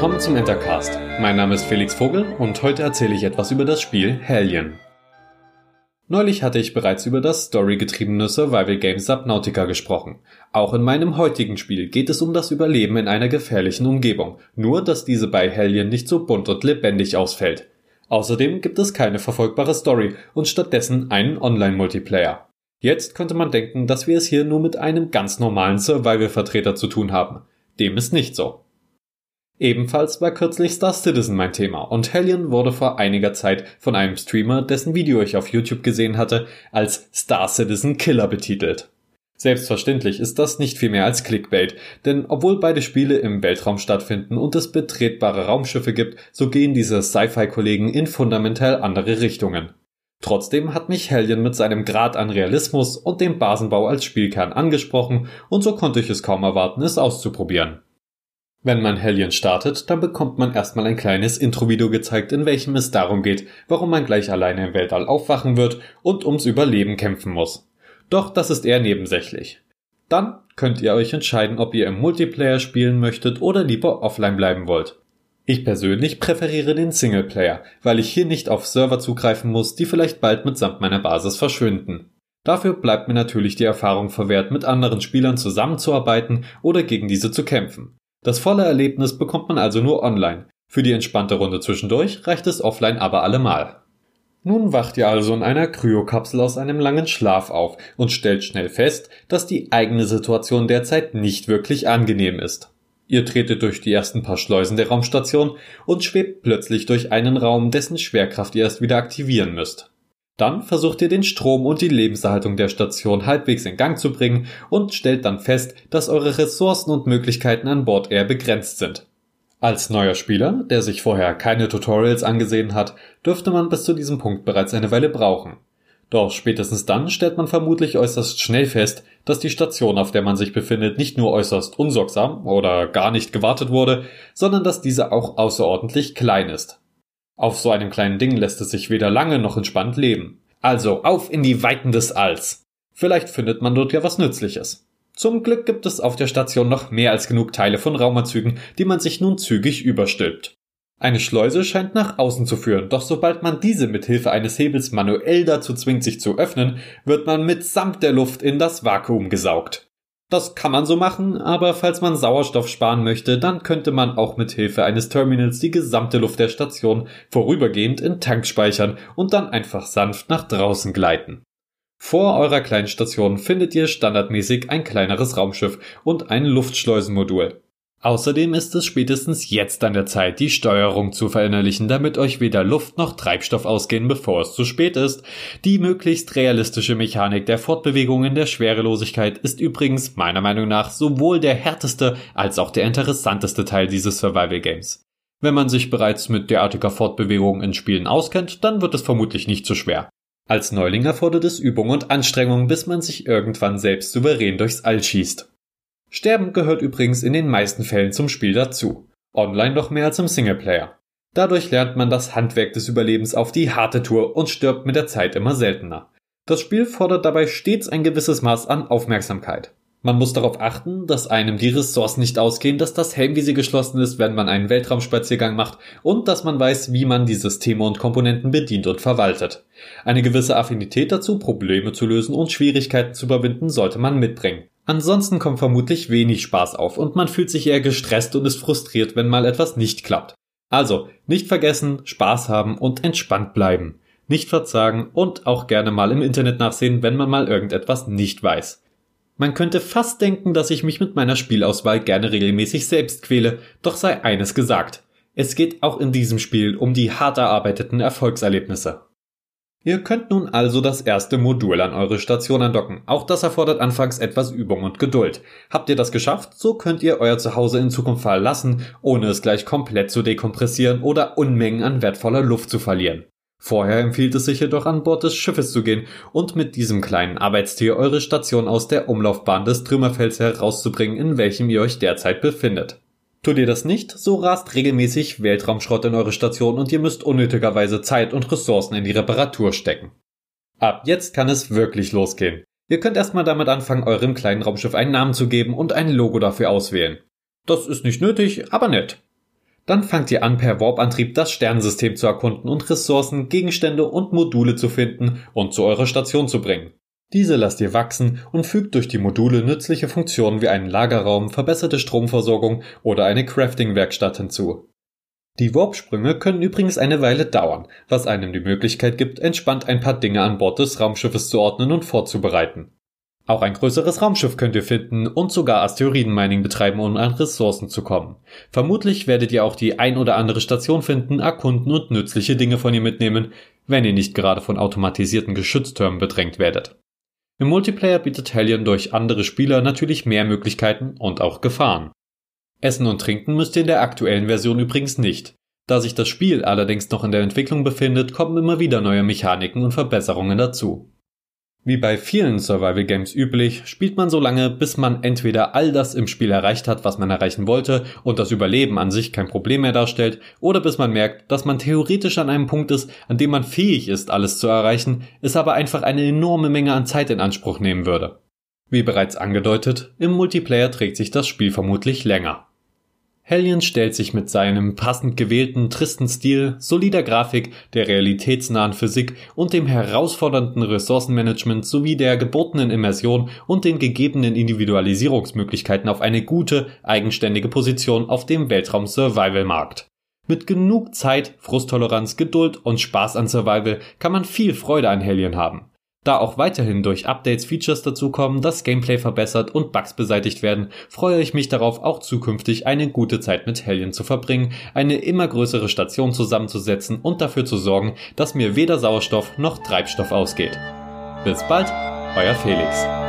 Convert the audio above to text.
Willkommen zum Entercast. Mein Name ist Felix Vogel und heute erzähle ich etwas über das Spiel Hellion. Neulich hatte ich bereits über das storygetriebene Survival Game Subnautica gesprochen. Auch in meinem heutigen Spiel geht es um das Überleben in einer gefährlichen Umgebung, nur dass diese bei Hellion nicht so bunt und lebendig ausfällt. Außerdem gibt es keine verfolgbare Story und stattdessen einen Online-Multiplayer. Jetzt könnte man denken, dass wir es hier nur mit einem ganz normalen Survival-Vertreter zu tun haben. Dem ist nicht so. Ebenfalls war kürzlich Star Citizen mein Thema und Hellion wurde vor einiger Zeit von einem Streamer, dessen Video ich auf YouTube gesehen hatte, als Star Citizen Killer betitelt. Selbstverständlich ist das nicht viel mehr als Clickbait, denn obwohl beide Spiele im Weltraum stattfinden und es betretbare Raumschiffe gibt, so gehen diese Sci-Fi-Kollegen in fundamental andere Richtungen. Trotzdem hat mich Hellion mit seinem Grad an Realismus und dem Basenbau als Spielkern angesprochen und so konnte ich es kaum erwarten, es auszuprobieren. Wenn man Hellion startet, dann bekommt man erstmal ein kleines Intro-Video gezeigt, in welchem es darum geht, warum man gleich alleine im Weltall aufwachen wird und ums Überleben kämpfen muss. Doch das ist eher nebensächlich. Dann könnt ihr euch entscheiden, ob ihr im Multiplayer spielen möchtet oder lieber offline bleiben wollt. Ich persönlich präferiere den Singleplayer, weil ich hier nicht auf Server zugreifen muss, die vielleicht bald mitsamt meiner Basis verschwinden. Dafür bleibt mir natürlich die Erfahrung verwehrt, mit anderen Spielern zusammenzuarbeiten oder gegen diese zu kämpfen. Das volle Erlebnis bekommt man also nur online. Für die entspannte Runde zwischendurch reicht es offline aber allemal. Nun wacht ihr also in einer Kryokapsel aus einem langen Schlaf auf und stellt schnell fest, dass die eigene Situation derzeit nicht wirklich angenehm ist. Ihr tretet durch die ersten paar Schleusen der Raumstation und schwebt plötzlich durch einen Raum, dessen Schwerkraft ihr erst wieder aktivieren müsst. Dann versucht ihr den Strom und die Lebenserhaltung der Station halbwegs in Gang zu bringen und stellt dann fest, dass eure Ressourcen und Möglichkeiten an Bord eher begrenzt sind. Als neuer Spieler, der sich vorher keine Tutorials angesehen hat, dürfte man bis zu diesem Punkt bereits eine Weile brauchen. Doch spätestens dann stellt man vermutlich äußerst schnell fest, dass die Station, auf der man sich befindet, nicht nur äußerst unsorgsam oder gar nicht gewartet wurde, sondern dass diese auch außerordentlich klein ist. Auf so einem kleinen Ding lässt es sich weder lange noch entspannt leben. Also auf in die Weiten des Alls. Vielleicht findet man dort ja was Nützliches. Zum Glück gibt es auf der Station noch mehr als genug Teile von Raumanzügen, die man sich nun zügig überstülpt. Eine Schleuse scheint nach außen zu führen, doch sobald man diese mit Hilfe eines Hebels manuell dazu zwingt, sich zu öffnen, wird man mitsamt der Luft in das Vakuum gesaugt. Das kann man so machen, aber falls man Sauerstoff sparen möchte, dann könnte man auch mit Hilfe eines Terminals die gesamte Luft der Station vorübergehend in Tank speichern und dann einfach sanft nach draußen gleiten. Vor eurer kleinen Station findet ihr standardmäßig ein kleineres Raumschiff und ein Luftschleusenmodul. Außerdem ist es spätestens jetzt an der Zeit, die Steuerung zu verinnerlichen, damit euch weder Luft noch Treibstoff ausgehen, bevor es zu spät ist. Die möglichst realistische Mechanik der Fortbewegung in der Schwerelosigkeit ist übrigens meiner Meinung nach sowohl der härteste als auch der interessanteste Teil dieses Survival Games. Wenn man sich bereits mit derartiger Fortbewegung in Spielen auskennt, dann wird es vermutlich nicht so schwer. Als Neuling erfordert es Übung und Anstrengung, bis man sich irgendwann selbst souverän durchs All schießt. Sterben gehört übrigens in den meisten Fällen zum Spiel dazu. Online noch mehr als im Singleplayer. Dadurch lernt man das Handwerk des Überlebens auf die harte Tour und stirbt mit der Zeit immer seltener. Das Spiel fordert dabei stets ein gewisses Maß an Aufmerksamkeit. Man muss darauf achten, dass einem die Ressourcen nicht ausgehen, dass das Helmvisier geschlossen ist, wenn man einen Weltraumspaziergang macht und dass man weiß, wie man die Systeme und Komponenten bedient und verwaltet. Eine gewisse Affinität dazu, Probleme zu lösen und Schwierigkeiten zu überwinden, sollte man mitbringen. Ansonsten kommt vermutlich wenig Spaß auf und man fühlt sich eher gestresst und ist frustriert, wenn mal etwas nicht klappt. Also, nicht vergessen, Spaß haben und entspannt bleiben. Nicht verzagen und auch gerne mal im Internet nachsehen, wenn man mal irgendetwas nicht weiß. Man könnte fast denken, dass ich mich mit meiner Spielauswahl gerne regelmäßig selbst quäle, doch sei eines gesagt. Es geht auch in diesem Spiel um die hart erarbeiteten Erfolgserlebnisse. Ihr könnt nun also das erste Modul an eure Station andocken. Auch das erfordert anfangs etwas Übung und Geduld. Habt ihr das geschafft, so könnt ihr euer Zuhause in Zukunft verlassen, ohne es gleich komplett zu dekompressieren oder Unmengen an wertvoller Luft zu verlieren. Vorher empfiehlt es sich jedoch an Bord des Schiffes zu gehen und mit diesem kleinen Arbeitstier eure Station aus der Umlaufbahn des Trümmerfelds herauszubringen, in welchem ihr euch derzeit befindet. Tut ihr das nicht, so rast regelmäßig Weltraumschrott in eure Station und ihr müsst unnötigerweise Zeit und Ressourcen in die Reparatur stecken. Ab jetzt kann es wirklich losgehen. Ihr könnt erstmal damit anfangen, eurem kleinen Raumschiff einen Namen zu geben und ein Logo dafür auswählen. Das ist nicht nötig, aber nett. Dann fangt ihr an, per Warp-Antrieb das Sternensystem zu erkunden und Ressourcen, Gegenstände und Module zu finden und zu eurer Station zu bringen. Diese lasst ihr wachsen und fügt durch die Module nützliche Funktionen wie einen Lagerraum, verbesserte Stromversorgung oder eine Crafting-Werkstatt hinzu. Die Warpsprünge können übrigens eine Weile dauern, was einem die Möglichkeit gibt, entspannt ein paar Dinge an Bord des Raumschiffes zu ordnen und vorzubereiten. Auch ein größeres Raumschiff könnt ihr finden und sogar Asteroidenmining betreiben, um an Ressourcen zu kommen. Vermutlich werdet ihr auch die ein oder andere Station finden, erkunden und nützliche Dinge von ihr mitnehmen, wenn ihr nicht gerade von automatisierten Geschütztürmen bedrängt werdet. Im Multiplayer bietet Hellion durch andere Spieler natürlich mehr Möglichkeiten und auch Gefahren. Essen und Trinken müsst ihr in der aktuellen Version übrigens nicht. Da sich das Spiel allerdings noch in der Entwicklung befindet, kommen immer wieder neue Mechaniken und Verbesserungen dazu. Wie bei vielen Survival Games üblich, spielt man so lange, bis man entweder all das im Spiel erreicht hat, was man erreichen wollte und das Überleben an sich kein Problem mehr darstellt, oder bis man merkt, dass man theoretisch an einem Punkt ist, an dem man fähig ist, alles zu erreichen, es aber einfach eine enorme Menge an Zeit in Anspruch nehmen würde. Wie bereits angedeutet, im Multiplayer trägt sich das Spiel vermutlich länger. Hellion stellt sich mit seinem passend gewählten, tristen Stil, solider Grafik, der realitätsnahen Physik und dem herausfordernden Ressourcenmanagement sowie der gebotenen Immersion und den gegebenen Individualisierungsmöglichkeiten auf eine gute, eigenständige Position auf dem Weltraum-Survival-Markt. Mit genug Zeit, Frusttoleranz, Geduld und Spaß an Survival kann man viel Freude an Hellion haben. Da auch weiterhin durch Updates Features dazukommen, das Gameplay verbessert und Bugs beseitigt werden, freue ich mich darauf, auch zukünftig eine gute Zeit mit Hellion zu verbringen, eine immer größere Station zusammenzusetzen und dafür zu sorgen, dass mir weder Sauerstoff noch Treibstoff ausgeht. Bis bald, euer Felix.